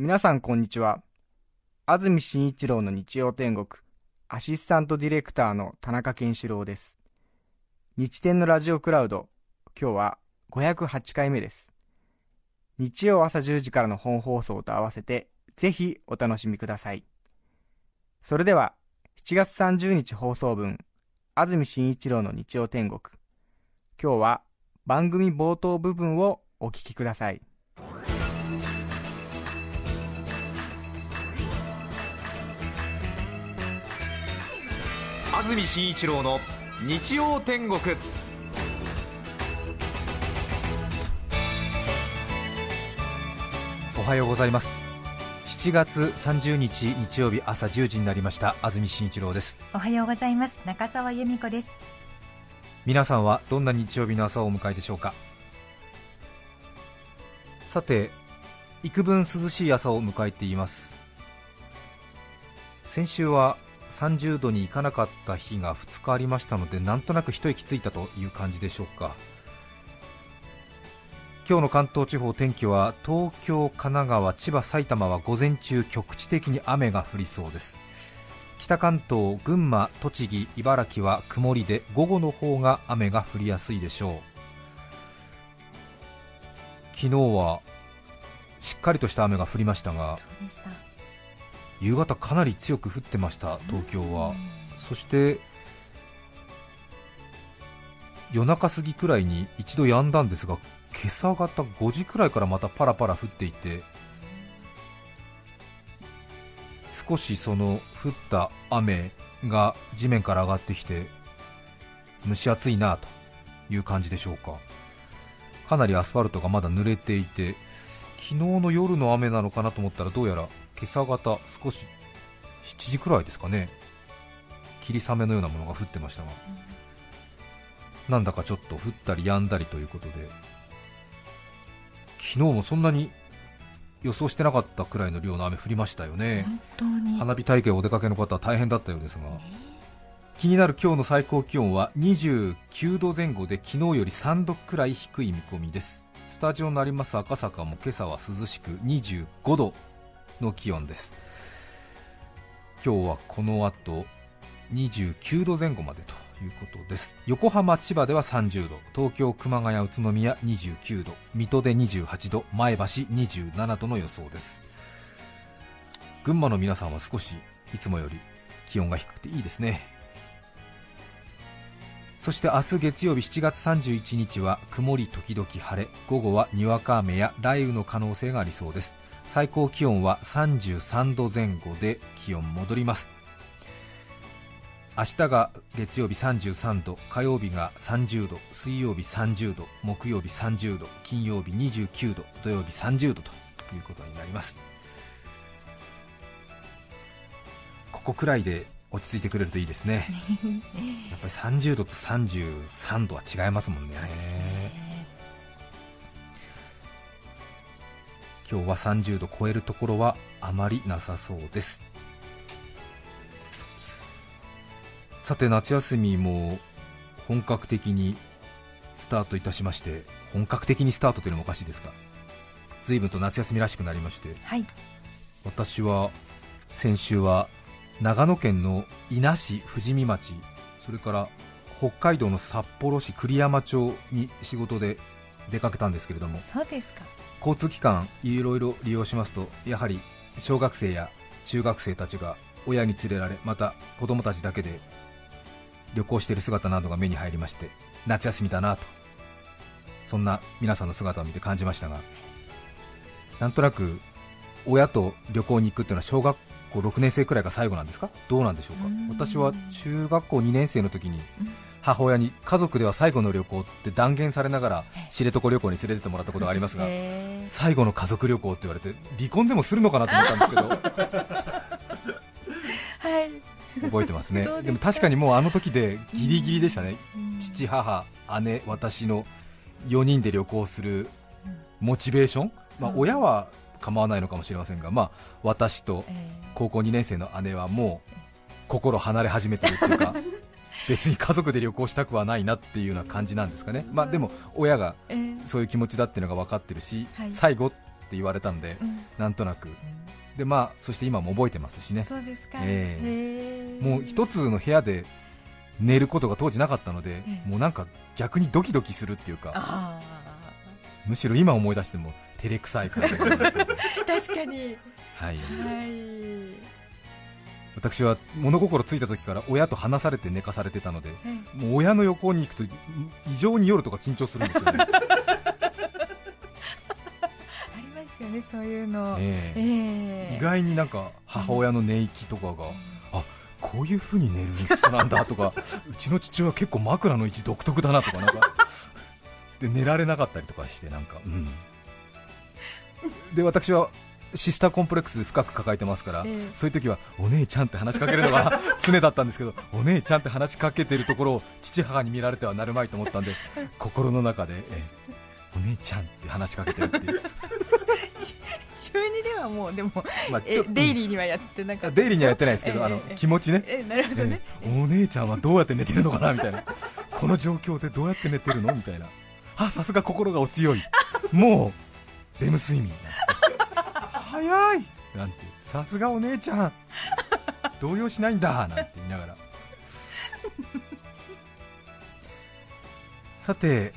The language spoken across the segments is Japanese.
皆さんこんにちは。安住紳一郎の日曜天国、アシスタントディレクターの田中健志郎です。日天のラジオクラウド、今日は508回目です。日曜朝10時からの本放送と合わせて、ぜひお楽しみください。それでは、7月30日放送分、安住紳一郎の日曜天国。今日は番組冒頭部分をお聞きください。安住紳一郎の日曜天国。おはようございます。7月30日日曜日朝10時になりました。安住紳一郎です。おはようございます。中澤由美子です。皆さんはどんな日曜日の朝をお迎えでしょうか？さて幾分涼しい朝を迎えています。先週は30度に行かなかった日が2日ありましたのでなんとなく一息ついたという感じでしょうか。今日の関東地方天気は東京、神奈川、千葉、埼玉は午前中局地的に雨が降りそうです。北関東、群馬、栃木、茨城は曇りで午後の方が雨が降りやすいでしょう。昨日はしっかりとした雨が降りましたが夕方かなり強く降ってました東京は、そして夜中過ぎくらいに一度止んだんですが今朝方5時くらいからまたパラパラ降っていて少しその降った雨が地面から上がってきて蒸し暑いなという感じでしょうか。かなりアスファルトがまだ濡れていて昨日の夜の雨なのかなと思ったらどうやら今朝方少し7時くらいですかね。霧雨のようなものが降ってましたが、うん、なんだかちょっと降ったり止んだりということで。昨日もそんなに予想してなかったくらいの量の雨降りましたよね。花火大会お出かけの方は大変だったようですが、気になる今日の最高気温は29度前後で昨日より3度くらい低い見込みです。スタジオになります赤坂も今朝は涼しく25度の気温です。今日はこの後29度前後までということです。横浜、千葉では30度。東京、熊谷、宇都宮29度。水戸で28度。前橋27度の予想です。群馬の皆さんは少しいつもより気温が低くていいですね。そして明日月曜日7月31日は曇り時々晴れ。午後はにわか雨や雷雨の可能性がありそうです。最高気温は33度前後で気温戻ります。明日が月曜日33度火曜日が30度水曜日30度木曜日30度金曜日29度土曜日30度ということになります。ここくらいで落ち着いてくれるといいですね。やっぱり30度と33度は違いますもんね今日は30度超えるところはあまりなさそうです。さて夏休みも本格的にスタートいたしまして本格的にスタートというのもおかしいですが随分と夏休みらしくなりまして、はい、私は先週は長野県の伊那市富士見町それから北海道の札幌市栗山町に仕事で出かけたんですけれどもそうですか交通機関いろいろ利用しますとやはり小学生や中学生たちが親に連れられまた子供たちだけで旅行している姿などが目に入りまして夏休みだなと。そんな皆さんの姿を見て感じましたがなんとなく親と旅行に行くっていうのは小学校6年生くらいが最後なんですか？どうなんでしょうか？私は中学校2年生の時に母親に家族では最後の旅行って断言されながら知床旅行に連れてってもらったことがありますが最後の家族旅行って言われて離婚でもするのかなと思ったんですけど。はい。覚えてますね。でも確かにもうあの時でギリギリでしたね、父、母、姉、私の4人で旅行するモチベーション、まあ、親は構わないのかもしれませんが、まあ、私と高校2年生の姉はもう心離れ始めてるっていうか 別に家族で旅行したくはないなっていうような感じなんですかね、まあ、でも親がそういう気持ちだっていうのが分かってるし、最後っって言われたんで、うん、なんとなく、でまあそして今も覚えてますしね、そうですか、えー、もう一つの部屋で寝ることが当時なかったので、もうなんか逆にドキドキするっていうか、むしろ今思い出しても照れくさい感じ確かに、はい、はい私は物心ついた時から親と話されて寝かされてたので、もう親の横に行くと異常に夜とか緊張するんですよね。ありますよね、そういうの、え。ーえ。ー、意外になんか母親の寝息とかが、うん、あこういう風に寝る人なんだとか、うちの父親は結構枕の位置独特だなとか、なんかで寝られなかったりとかして、なんか、うん、で私はシスターコンプレックス深く抱えてますから、えー、そういう時はお姉ちゃんって話しかけるのが 常だったんですけど、お姉ちゃんって話しかけてるところを父母に見られてはなるまいと思ったんで、心の中で、えー、お姉ちゃんって話しかけてるっていう。中2ではもうでも、まあ、デイリーにはやってなかった。デイリーにはやってないですけど、えー、あの気持ちね、えー、なるほどね、お姉ちゃんはどうやって寝てるのかなみたいな。この状況でどうやって寝てるの？みたいな。あさすが心がお強い。もうレム睡眠早い。なんてさすがお姉ちゃん。動揺しないんだ。なんて言いながら。さて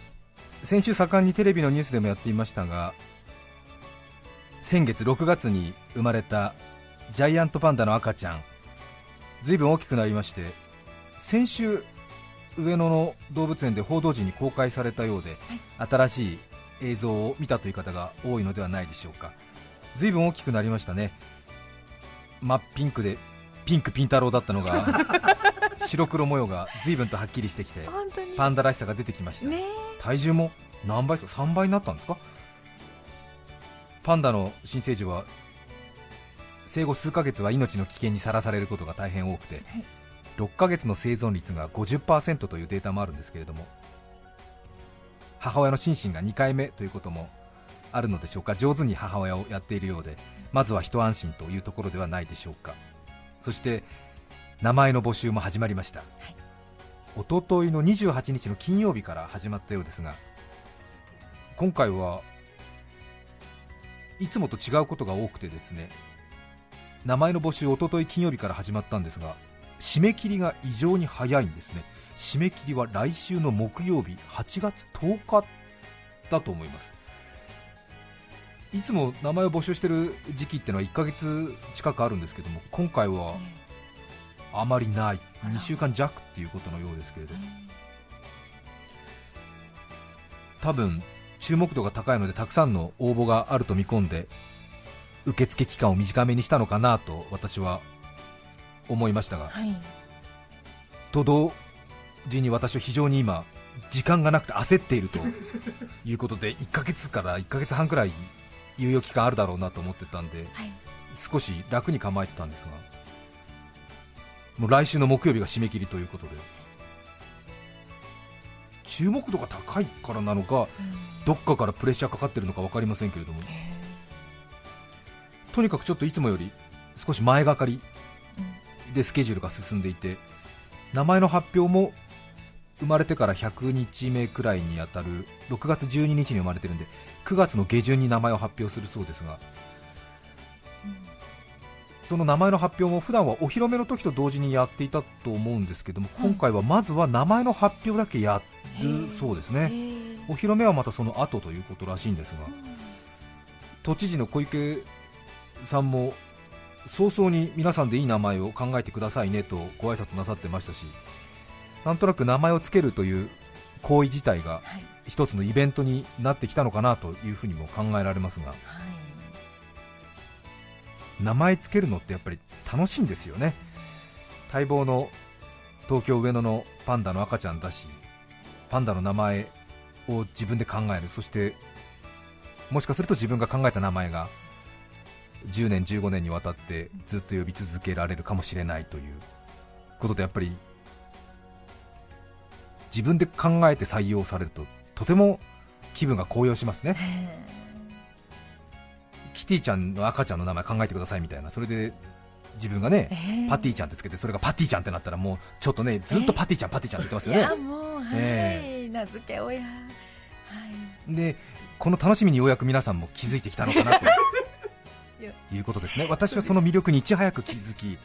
先週盛んにテレビのニュースでもやっていましたが先月6月に生まれたジャイアントパンダの赤ちゃん。ずいぶん大きくなりまして先週上野の動物園で報道陣に公開されたようで、はい、新しい映像を見たという方が多いのではないでしょうかずいぶん大きくなりましたね。真っピンクでピンクピン太郎だったのが 白黒模様がずいぶんとはっきりしてきてパンダらしさが出てきました、ね、体重も何倍ですか3倍になったんですか？パンダの新生児は生後数ヶ月は命の危険にさらされることが大変多くて、はい、6ヶ月の生存率が50%というデータもあるんですけれども母親の心身が2回目ということもあるのでしょうか？上手に母親をやっているようでまずは一安心というところではないでしょうか？そして名前の募集も始まりました、はい、おとといの28日の金曜日から始まったようですが今回はいつもと違うことが多くてですね名前の募集おととい金曜日から始まったんですが締め切りが異常に早いんですね。締め切りは来週の木曜日8月10日だと思いますいつも名前を募集している時期ってのは1ヶ月近くあるんですけども今回はあまりない、2週間弱っていうことのようですけれど、多分注目度が高いのでたくさんの応募があると見込んで受付期間を短めにしたのかなと私は思いましたが、はい、と同時に私は非常に今時間がなくて焦っているということで1ヶ月から1ヶ月半くらい猶予期間あるだろうなと思ってたんで、はい、少し楽に構えてたんですがもう来週の木曜日が締め切りということで。注目度が高いからなのか、うん、どっかからプレッシャーかかってるのか分かりませんけれども。とにかくちょっといつもより少し前がかりでスケジュールが進んでいて名前の発表も生まれてから100日目くらいにあたる6月12日に生まれてるんで9月の下旬に名前を発表するそうですが、その名前の発表も普段はお披露目の時と同時にやっていたと思うんですけども、今回はまずは名前の発表だけやるそうですね、お披露目はまたその後ということらしいんですが、都知事の小池さんも早々に皆さんでいい名前を考えてくださいねとご挨拶なさってましたし、なんとなく名前を付けるという行為自体が一つのイベントになってきたのかなというふうにも考えられますが、はい、名前つけるのってやっぱり楽しいんですよね。待望の東京上野のパンダの赤ちゃんだしパンダの名前を自分で考える。そしてもしかすると自分が考えた名前が10年15年にわたってずっと呼び続けられるかもしれないということでやっぱり自分で考えて採用されるととても気分が高揚しますね。キティちゃんの赤ちゃんの名前考えてくださいみたいな。それで自分がね、パティちゃんってつけてそれがパティちゃんってなったらもうちょっとねずっとパティちゃん、パティちゃんって言ってますよね。いやもう、はい、名付け親、はい、でこの楽しみにようやく皆さんも気づいてきたのかなということですね、私はその魅力にいち早く気づき、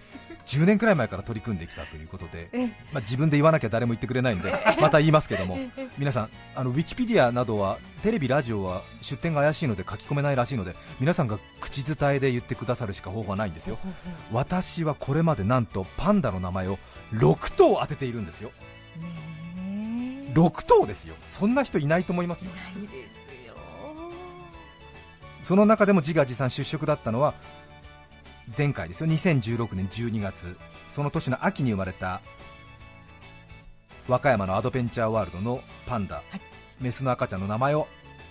10年くらい前から取り組んできたということで、まあ、自分で言わなきゃ誰も言ってくれないんで、また言いますけども、皆さん、あのウィキペディアなどはテレビ、ラジオは出典が怪しいので書き込めないらしいので、皆さんが口伝えで言ってくださるしか方法はないんですよ、私はこれまでなんとパンダの名前を6頭当てているんですよ。6頭ですよ、そんな人いないと思いますよ。その中でも自画自賛出色だったのは前回ですよ。2016年12月。その年の秋に生まれた和歌山のアドベンチャーワールドのパンダ、はい、メスの赤ちゃんの名前を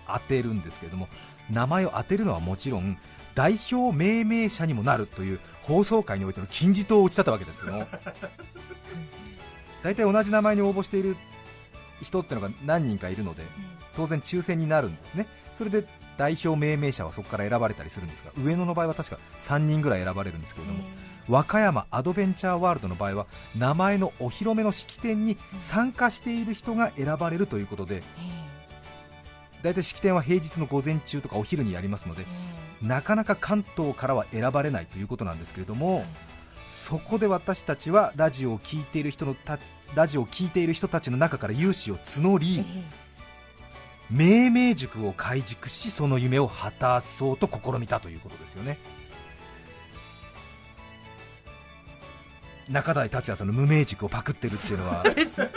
当てるんですけれども名前を当てるのはもちろん代表命名者にもなるという放送界においての金字塔を打ち立てたわけですよ。大体同じ名前に応募している人ってのが何人かいるので当然抽選になるんですね。それで代表命名者はそこから選ばれたりするんですが上野の場合は確か3人ぐらい選ばれるんですけれども和歌山アドベンチャーワールドの場合は名前のお披露目の式典に参加している人が選ばれるということで大体式典は平日の午前中とかお昼にやりますのでなかなか関東からは選ばれないということなんですけれどもそこで私たちはラジオを聴いている人のラジオを聴いている人たちの中から有志を募り、命名塾を開塾しその夢を果たそうと試みたということですよね。中台達也さんの無名塾をパクってるっていうのは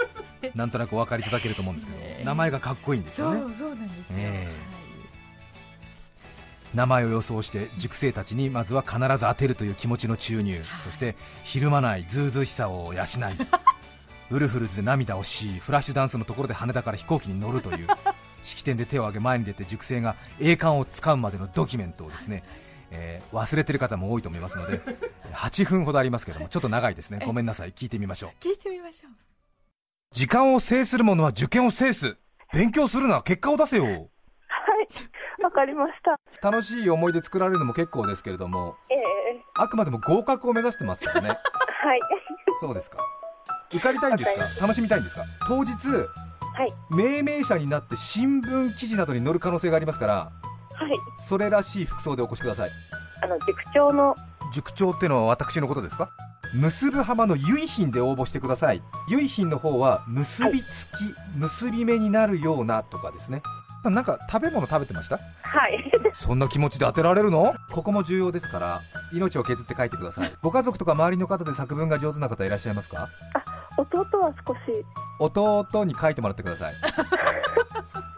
なんとなくお分かりいただけると思うんですけど、えー、名前がかっこいいんですよね。そうなんですよ、えー、名前を予想して塾生たちにまずは必ず当てるという気持ちの注入、そしてひるまないずうずうしさを養いウルフルズで涙をしフラッシュダンスのところで羽田から飛行機に乗るという式典で手を挙げ前に出て塾生が栄冠をつかむまでのドキュメントをですね、えー、忘れてる方も多いと思いますので 8分ほどありますけども ちょっと長いですね。ごめんなさい。聞いてみましょう。聞いてみましょう。時間を制する者は受験を制す。勉強するな結果を出せよ。はい。わかりました。楽しい思い出作られるのも結構ですけれども、えー、あくまでも合格を目指してますからね。はい。そうですか。受かりたいんですか？楽しみたいんですか？当日はい、命名者になって新聞記事などに載る可能性がありますから、はい、それらしい服装でお越しください。あの塾長の。塾長ってのは私のことですか？結ぶ浜の結品で応募してください。結品の方は結びつき、はい、結び目になるようなとかですね。なんか食べ物食べてました？はい。そんな気持ちで当てられるの？ここも重要ですから命を削って書いてください。ご家族とか周りの方で作文が上手な方いらっしゃいますか？弟は少し。弟に書いてもらってください。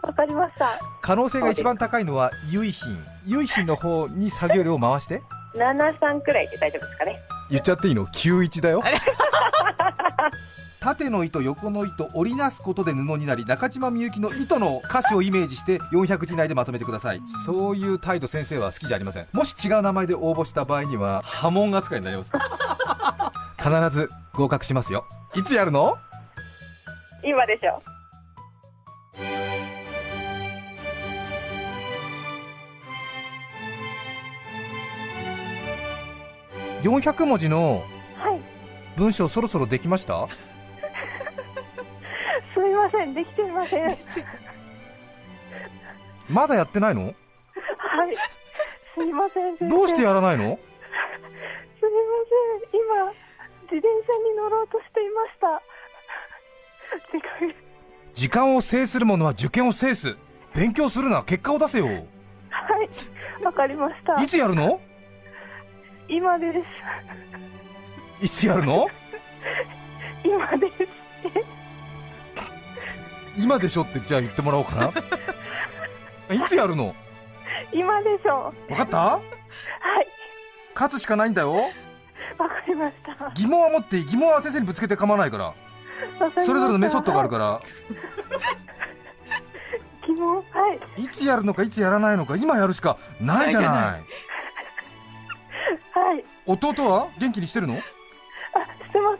わかりました。可能性が一番高いのは結品。結品の方に作業量を回して。73くらいで大丈夫ですかね。言っちゃっていいの？91だよ。縦の糸横の糸織りなすことで布になり中島みゆきの糸の歌詞をイメージして400字内でまとめてください。そういう態度先生は好きじゃありません。もし違う名前で応募した場合には波紋扱いになります必ず合格しますよ。いつやるの？今でしょ。400文字の文章そろそろできました、すみませんできていません。まだやってないの？はい。すみませんどうしてやらないの？すみません今自転車に乗ろうとしていました。時間を制する者は受験を制す。勉強するな結果を出せよ。はいわかりました。いつやるの？今です。いつやるの？今です。今でしょってじゃあ言ってもらおうかな。いつやるの？今でしょ分かった？はい。勝つしかないんだよました。疑問は持っていい疑問は先生にぶつけて構わないから。それぞれのメソッドがあるから、疑問はい。いつやるのかいつやらないのか今やるしかないじゃない。はい。弟は？元気にしてるの？あしてま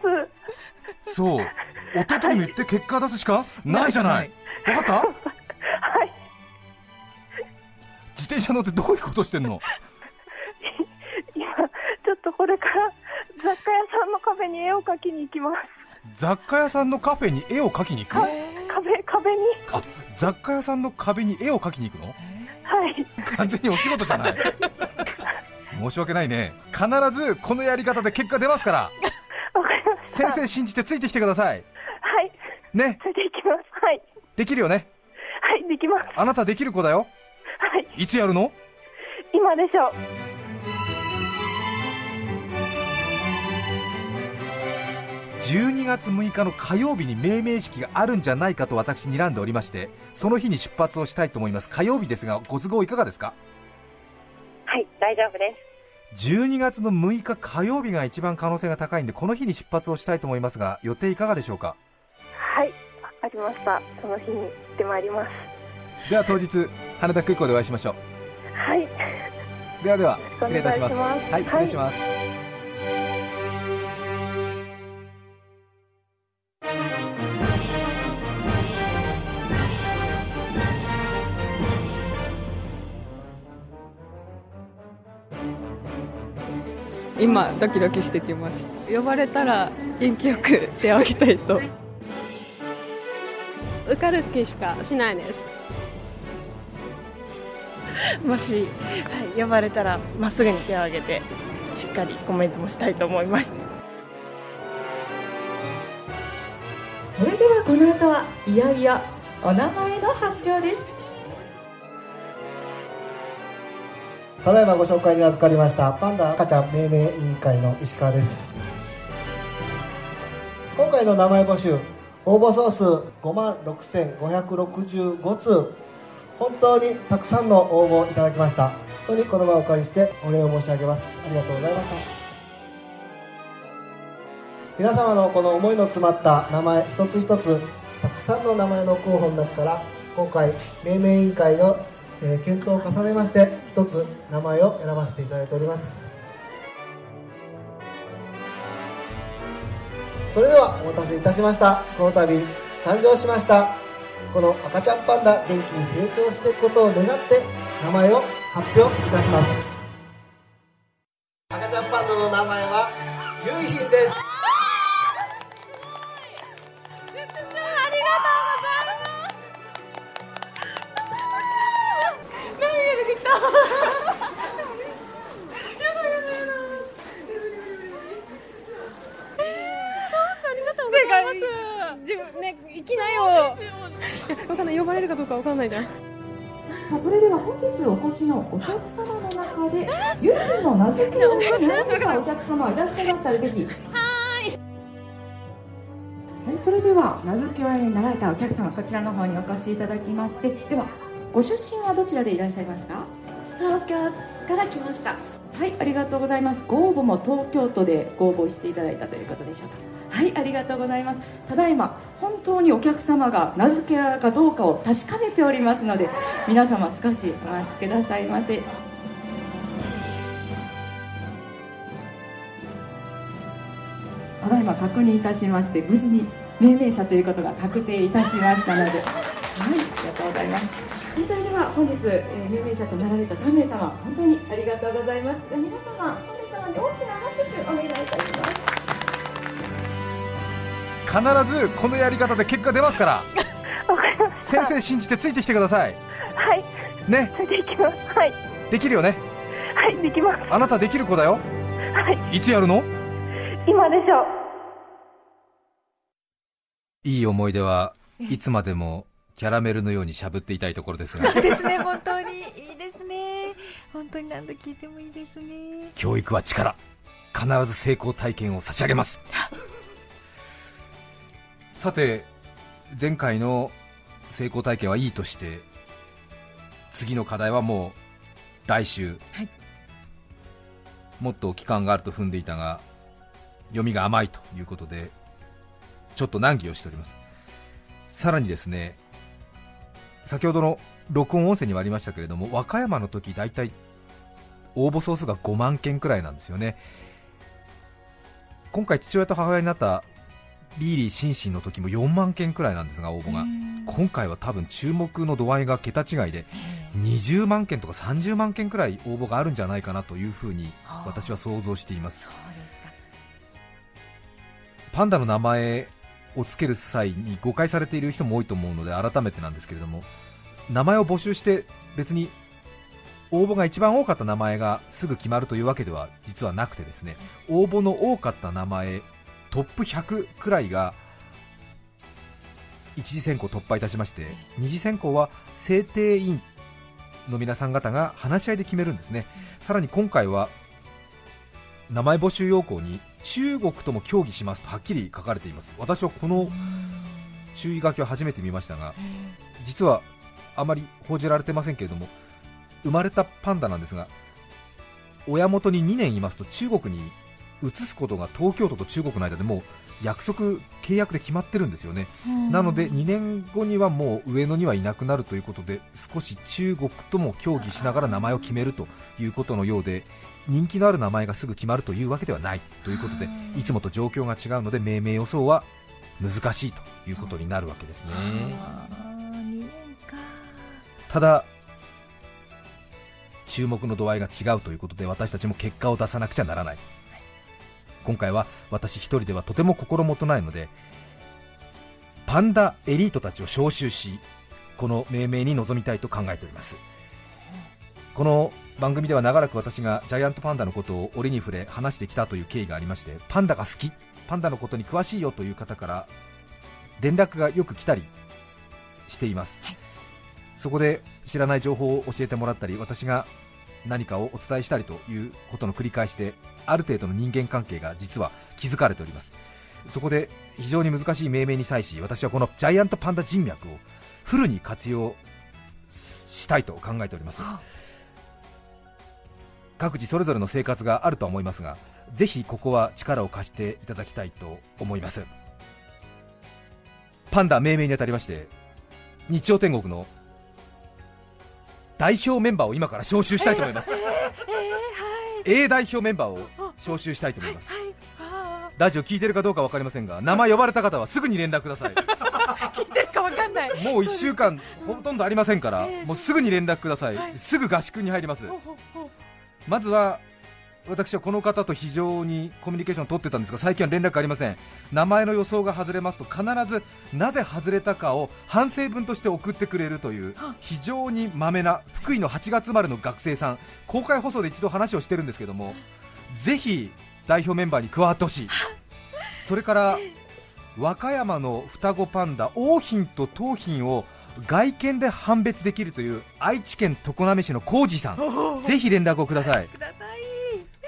す。そう。弟にも言って結果出すしかないじゃない。分かった？はい。自転車乗ってどういうことしてんの？今ちょっとこれから雑貨屋さんのカフェに絵を描きに行きます。雑貨屋さんのカフェに絵を描きに行く壁壁に。あ雑貨屋さんの壁に絵を描きに行くの？は完全にお仕事じゃない。申し訳ないね。必ずこのやり方で結果出ますから。先生信じてついてきてください。はい。ね。ついていきます。はい。できるよね？はいできます。あなたできる子だよ。はい。いつやるの？今でしょう12月6日の火曜日に命名式があるんじゃないかと私睨んでおりましてその日に出発をしたいと思います。火曜日ですがご都合いかがですか？はい大丈夫です。12月の6日火曜日が一番可能性が高いんでこの日に出発をしたいと思いますが予定いかがでしょうか？はいわかりました。その日に行ってまいります。では当日羽田空港でお会いしましょう。はい。ではでは失礼いたします。はい失礼します、今ドキドキしてきます。呼ばれたら元気よく手を挙げたいと。受かる気しかしないです。もし、はい、呼ばれたらまっすぐに手を挙げてしっかりコメントもしたいと思います。それではこの後はいよいよお名前の発表ですただいまご紹介に預かりましたパンダ赤ちゃん命名委員会の石川です。今回の名前募集応募総数5万6565通。本当にたくさんの応募いただきました。本当にこの場をお借りしてお礼を申し上げます。ありがとうございました。皆様のこの思いの詰まった名前一つ一つたくさんの名前の候補の中から今回命名委員会のえー、検討を重ねまして一つ名前を選ばせていただいております。それではお待たせいたしました。この度誕生しましたこの赤ちゃんパンダ元気に成長していくことを願って名前を発表いたします。赤ちゃんパンダの名前はゆいひんですありがとう。ね、行きなよ。わかんない、呼ばれるかどうかわかんないじゃん。さあそれでは本日お越しのお客様の中でゆきの名付けを悩んだお客様いらっしゃいましたらぜひはいそれでは名付け親になられたお客様こちらの方にお越しいただきましてではご出身はどちらでいらっしゃいますか？東京から来ました。はいありがとうございます。ご応募も東京都でご応募していただいたということでしょうか。はいありがとうございます。ただいま本当にお客様が名付け親かどうかを確かめておりますので皆様少しお待ちくださいませ。ただいま確認いたしまして無事に命名者ということが確定いたしましたのではいありがとうございます。それでは本日、えー、命名者となられた3名様本当にありがとうございます。皆様本名様に大きな拍手お願いいたします。必ずこのやり方で結果出ますから。先生信じてついてきてください。はい。ね。ついていきます。はい。できるよね。はいできます。あなたできる子だよ。はい。いつやるの？今でしょう。いい思い出はいつまでもキャラメルのようにしゃぶっていたいところですが。ですね本当に。いいですね。本当に何度聞いてもいいですね。教育は力。必ず成功体験を差し上げます。さて前回の成功体験はいいとして次の課題はもう来週、はい、もっと期間があると踏んでいたが読みが甘いということでちょっと難儀をしております。さらにですね先ほどの録音音声にもありましたけれども和歌山の時大体応募総数が5万件くらいなんですよね。今回父親と母親になったリーリー・シンシンの時も4万件くらいなんですが応募が。今回は多分注目の度合いが桁違いで20万件とか30万件くらい応募があるんじゃないかなというふうに私は想像しています。パンダの名前をつける際に誤解されている人も多いと思うので改めてなんですけれども名前を募集して別に応募が一番多かった名前がすぐ決まるというわけでは実はなくてですね応募の多かった名前トップ100くらいが一次選考突破いたしまして二次選考は制定委員の皆さん方が話し合いで決めるんですね。さらに今回は名前募集要項に中国とも協議しますとはっきり書かれています。私はこの注意書きを初めて見ましたが実はあまり報じられてませんけれども生まれたパンダなんですが親元に2年いますと中国に移すことが東京都と中国の間でもう約束、契約で決まってるんですよね、なので2年後にはもう上野にはいなくなるということで少し中国とも協議しながら名前を決めるということのようで人気のある名前がすぐ決まるというわけではないということでい。つもと状況が違うので命名予想は難しいということになるわけですね。ただ注目の度合いが違うということで私たちも結果を出さなくちゃならない。今回は私一人ではとても心もとないのでパンダエリートたちを招集しこの命名に臨みたいと考えております。この番組では長らく私がジャイアントパンダのことを折に触れ話してきたという経緯がありましてパンダが好きパンダのことに詳しいよという方から連絡がよく来たりしています、はい、そこで知らない情報を教えてもらったり私が何かをお伝えしたりということの繰り返しである程度の人間関係が実は築かれております。そこで非常に難しい命名に際し私はこのジャイアントパンダ人脈をフルに活用したいと考えております各自それぞれの生活があるとは思いますがぜひここは力を貸していただきたいと思います。パンダ命名にあたりまして日曜天国の代表メンバーを今から招集したいと思います、えーえーはい、A 代表メンバーを招集したいと思います、ラジオ聞いてるかどうか分かりませんが名前呼ばれた方はすぐに連絡ください。聞いてるか分かんない。もう1週間ほとんどありませんから、もうすぐに連絡ください、はい、すぐ合宿に入りますまずは私はこの方と非常にコミュニケーションを取ってたんですが最近は連絡ありません。名前の予想が外れますと必ずなぜ外れたかを反省文として送ってくれるという非常にまめな福井の8月生まれの学生さん。公開放送で一度話をしてるんですけどもぜひ代表メンバーに加わってほしい。それから和歌山の双子パンダ桜浜と桃浜を外見で判別できるという愛知県常滑市の浩二さん。ぜひ連絡をください。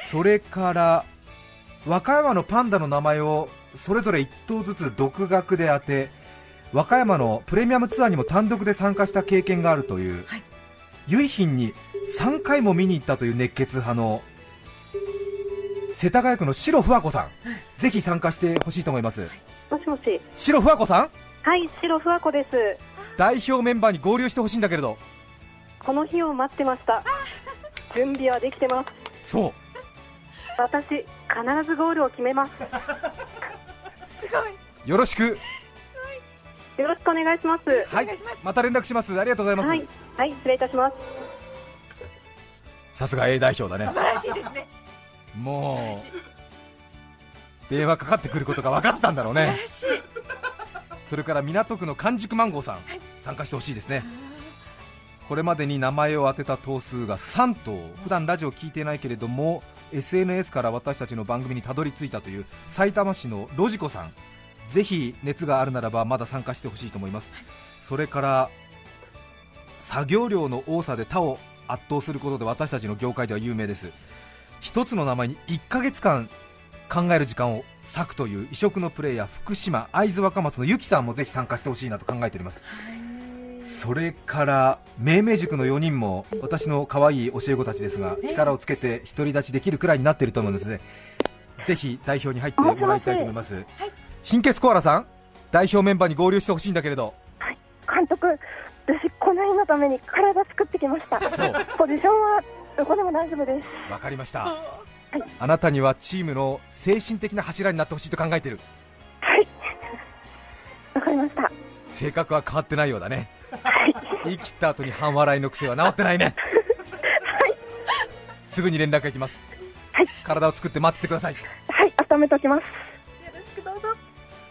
それから和歌山のパンダの名前をそれぞれ1頭ずつ独学で当て和歌山のプレミアムツアーにも単独で参加した経験があるという、はい、由品に3回も見に行ったという熱血派の世田谷区の白ふわ子さん、ぜひ参加してほしいと思います。もしもし。白ふわ子さん？はい、白ふわ子です。代表メンバーに合流してほしいんだけれど。この日を待ってました。準備はできてます。そう。私必ずゴールを決めます。すごい。よろしく。よろしくお願いします。はい。また連絡します。ありがとうございます。はい、はい、失礼いたします。さすが A 代表だね。素晴らしいですね。もう電話かかってくることが分かってたんだろうね。それから港区の完熟マンゴーさん、はい、参加してほしいですね。これまでに名前を当てた頭数が3頭。普段ラジオ聞いてないけれども SNS から私たちの番組にたどり着いたという埼玉市のロジコさん。ぜひ熱があるならばまだ参加してほしいと思います。それから作業量の多さで他を圧倒することで私たちの業界では有名です。一つの名前に1ヶ月間考える時間を割くという異色のプレーヤー福島会津若松のゆきさんもぜひ参加してほしいなと考えております、はいそれから命名塾の4人も私の可愛い教え子たちですが力をつけて独り立ちできるくらいになっていると思うんです。ねぜひ代表に入ってもらいたいと思います、はい、貧血コアラさん代表メンバーに合流してほしいんだけれど、はい、監督私この日のために体作ってきました。そう。ポジションはどこでも大丈夫です。わかりました、はい、あなたにはチームの精神的な柱になってほしいと考えている。はい。わかりました。性格は変わってないようだね 言い切った後に半笑いの癖は治ってないね、はい、すぐに連絡がいきます、はい、体を作って待っててください。はい温めておきます。よろしくどうぞ。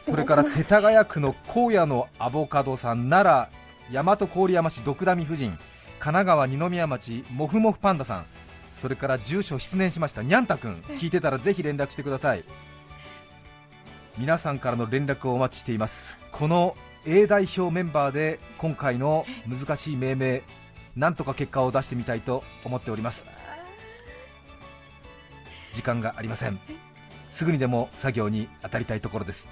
それから世田谷区の荒野のアボカドさん奈良大和郡山市ドクダミ夫人奈川二宮町もふもふパンダさん。それから住所失念しましたにゃんたくん。聞いてたらぜひ連絡してください。皆さんからの連絡をお待ちしています。この A 代表メンバーで今回の難しい命名なんとか結果を出してみたいと思っております。時間がありません。すぐにでも作業に当たりたいところです。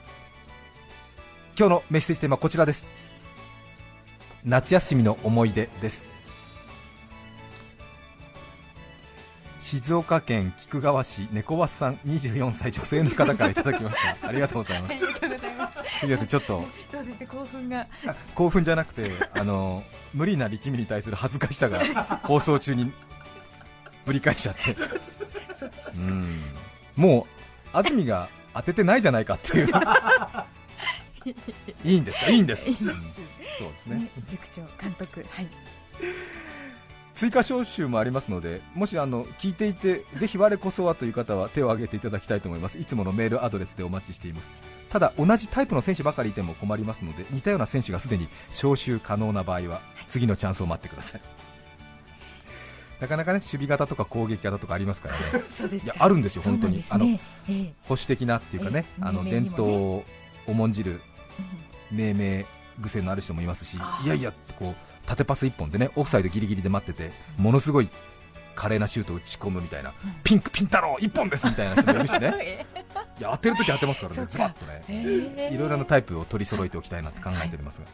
今日のメッセージテーマはこちらです。夏休みの思い出です。静岡県菊川市猫バスさん24歳女性の方からいただきました。ありがとうございます。ありがとうございますちょっと。そうですね興奮が。興奮じゃなくてあの無理な力みに対する恥ずかしさが 放送中にぶり返しちゃって。うん。もう安住が当ててないじゃないかっていう。いいんですか？いいんです、うん、そうですね塾長監督はい追加招集もありますので、もしあの聞いていて、ぜひ我こそはという方は手を挙げていただきたいと思います、いつものメールアドレスでお待ちしています。ただ、同じタイプの選手ばかりいても困りますので、似たような選手がすでに招集可能な場合は、次のチャンスを待ってください。なかなかね守備型とか攻撃型とかありますからね、いやあるんですよ、本当に、ね、あの、保守的なっていうかね、あの伝統を重んじる命名癖のある人もいますし、いやいやこう縦パス1本でねオフサイドギリギリで待っててものすごい華麗なシュートを打ち込むみたいな、ピンクピン太郎1本ですみたいな人もいるしね。いや当てるとき当てますからね、ズバッとね、いろいろなタイプを取り揃えておきたいなって考えておりますが、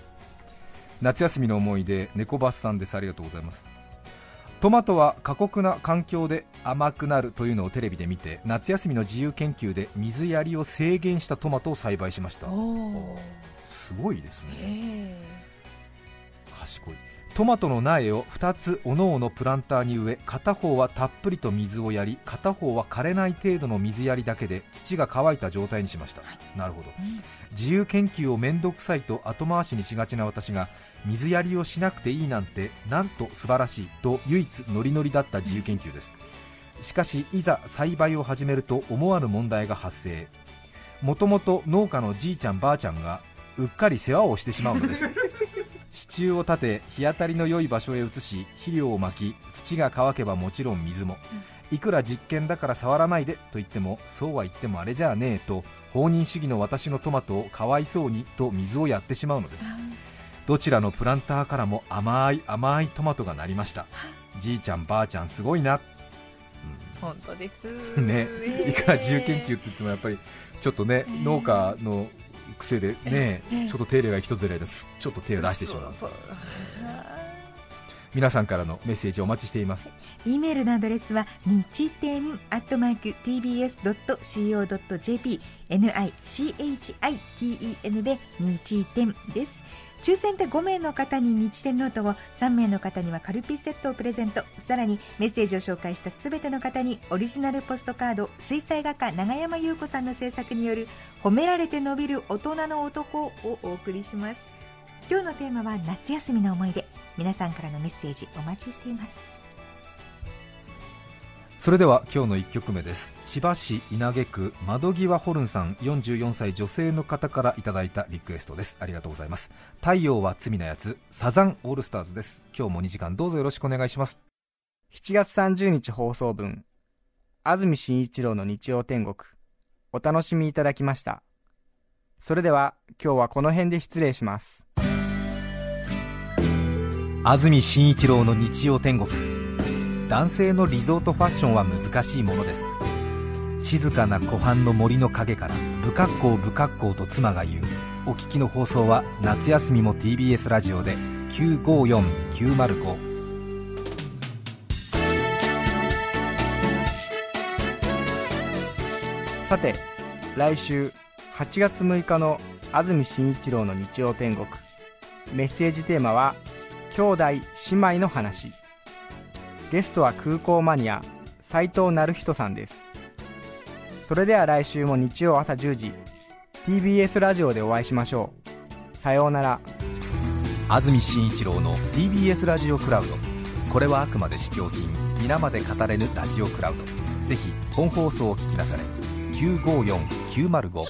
夏休みの思い出、猫バスさんです、ありがとうございます。トマトは過酷な環境で甘くなるというのをテレビで見て夏休みの自由研究で水やりを制限したトマトを栽培しました。すごいですね賢い。トマトの苗を2つおのおのプランターに植え片方はたっぷりと水をやり片方は枯れない程度の水やりだけで土が乾いた状態にしました、はい、なるほど、うん、自由研究を面倒くさいと後回しにしがちな私が水やりをしなくていいなんてなんと素晴らしいと唯一ノリノリだった自由研究です。しかしいざ栽培を始めると思わぬ問題が発生。もともと農家のじいちゃんばあちゃんがうっかり世話をしてしまうのです支柱を立て日当たりの良い場所へ移し肥料をまき土が乾けばもちろん水も、いくら実験だから触らないでと言ってもそうは言ってもあれじゃあねえと放任主義の私のトマトをかわいそうにと水をやってしまうのです。どちらのプランターからも甘い甘いトマトがなりました。じいちゃんばあちゃんすごいな、うん、本当です。ね。いくら自由研究って言ってもやっぱりちょっとね、農家の癖でね、ちょっと手入れが一手れですちょっと手を出してしまう。皆さんからのメッセージをお待ちしています。E メールのアドレスは日天アットマーク tbs.co.jp nichiten で日天です抽選で5名の方に日天ノートを3名の方にはカルピスセットをプレゼント。さらにメッセージを紹介した全ての方にオリジナルポストカード水彩画家永山優子さんの制作による褒められて伸びる大人の男をお送りします。今日のテーマは夏休みの思い出。皆さんからのメッセージお待ちしています。それでは今日の1曲目です。千葉市稲毛区窓際ホルンさん44歳女性の方からいただいたリクエストです。ありがとうございます。太陽は罪なやつサザンオールスターズです。今日も2時間どうぞよろしくお願いします。7月30日放送分安住紳一郎の日曜天国。お楽しみいただきました。それでは今日はこの辺で失礼します。安住紳一郎の日曜天国男性のリゾートファッションは難しいものです。静かな湖畔の森の陰から不格好不格好と妻が言う。お聞きの放送は夏休みも TBS ラジオで954905さて来週8月6日の安住紳一郎の日曜天国。メッセージテーマは「兄弟姉妹の話」ゲストは空港マニア斉藤成人さんです。それでは来週も日曜朝10時 TBS ラジオでお会いしましょう。さようなら。安住紳一郎の TBS ラジオクラウド。これはあくまで試供品皆まで語れぬラジオクラウド。ぜひ本放送を聞きなされ954905